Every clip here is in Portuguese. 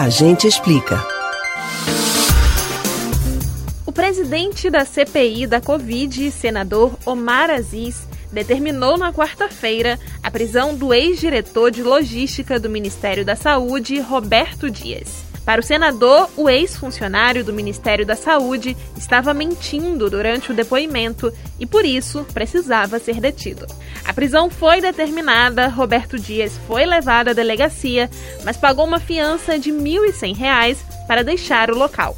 A gente explica. O presidente da CPI da Covid, senador Omar Aziz, determinou na quarta-feira a prisão do ex-diretor de logística do Ministério da Saúde, Roberto Dias. Para o senador, o ex-funcionário do Ministério da Saúde estava mentindo durante o depoimento e, por isso, precisava ser detido. A prisão foi determinada, Roberto Dias foi levado à delegacia, mas pagou uma fiança de R$ 1.100 para deixar o local.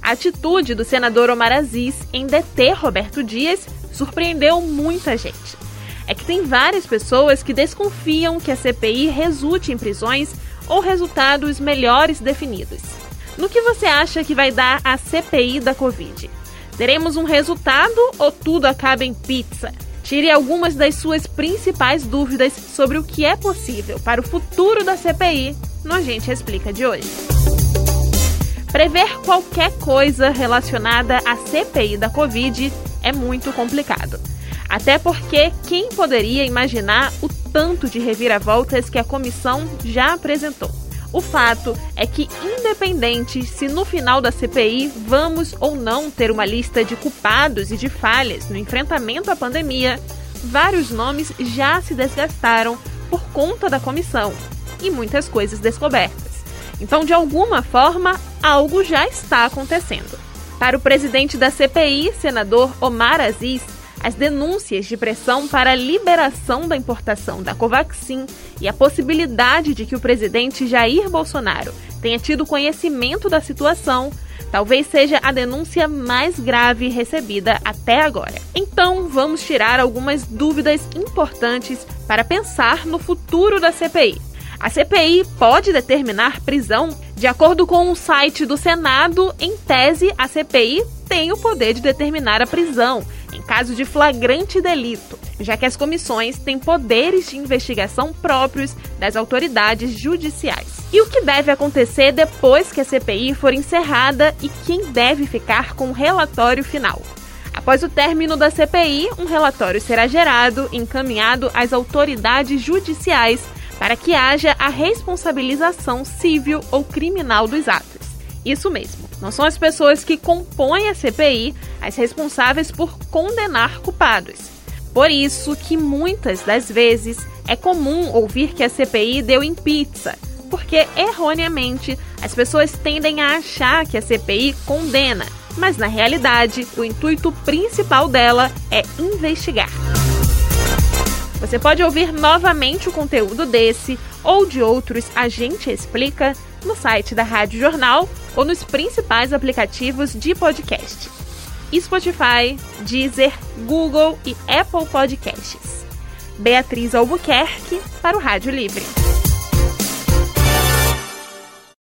A atitude do senador Omar Aziz em deter Roberto Dias surpreendeu muita gente. É que tem várias pessoas que desconfiam que a CPI resulte em prisões ou resultados melhores definidos. No que você acha que vai dar a CPI da Covid? Teremos um resultado ou tudo acaba em pizza? Tire algumas das suas principais dúvidas sobre o que é possível para o futuro da CPI no Agente Explica de hoje. Prever qualquer coisa relacionada à CPI da Covid é muito complicado. Até porque quem poderia imaginar o tanto de reviravoltas que a comissão já apresentou? O fato é que, independente se no final da CPI vamos ou não ter uma lista de culpados e de falhas no enfrentamento à pandemia, vários nomes já se desgastaram por conta da comissão e muitas coisas descobertas. Então, de alguma forma, algo já está acontecendo. Para o presidente da CPI, senador Omar Aziz, as denúncias de pressão para a liberação da importação da Covaxin e a possibilidade de que o presidente Jair Bolsonaro tenha tido conhecimento da situação talvez seja a denúncia mais grave recebida até agora. Então, vamos tirar algumas dúvidas importantes para pensar no futuro da CPI. A CPI pode determinar prisão? De acordo com o site do Senado, em tese, a CPI tem o poder de determinar a prisão caso de flagrante delito, já que as comissões têm poderes de investigação próprios das autoridades judiciais. E o que deve acontecer depois que a CPI for encerrada e quem deve ficar com o relatório final? Após o término da CPI, um relatório será gerado e encaminhado às autoridades judiciais para que haja a responsabilização civil ou criminal dos atos. Isso mesmo. Não são as pessoas que compõem a CPI as responsáveis por condenar culpados. Por isso que muitas das vezes é comum ouvir que a CPI deu em pizza, porque erroneamente as pessoas tendem a achar que a CPI condena, mas na realidade o intuito principal dela é investigar. Você pode ouvir novamente o conteúdo desse ou de outros A Gente Explica no site da Rádio Jornal ou nos principais aplicativos de podcast: Spotify, Deezer, Google e Apple Podcasts. Beatriz Albuquerque para o Rádio Livre.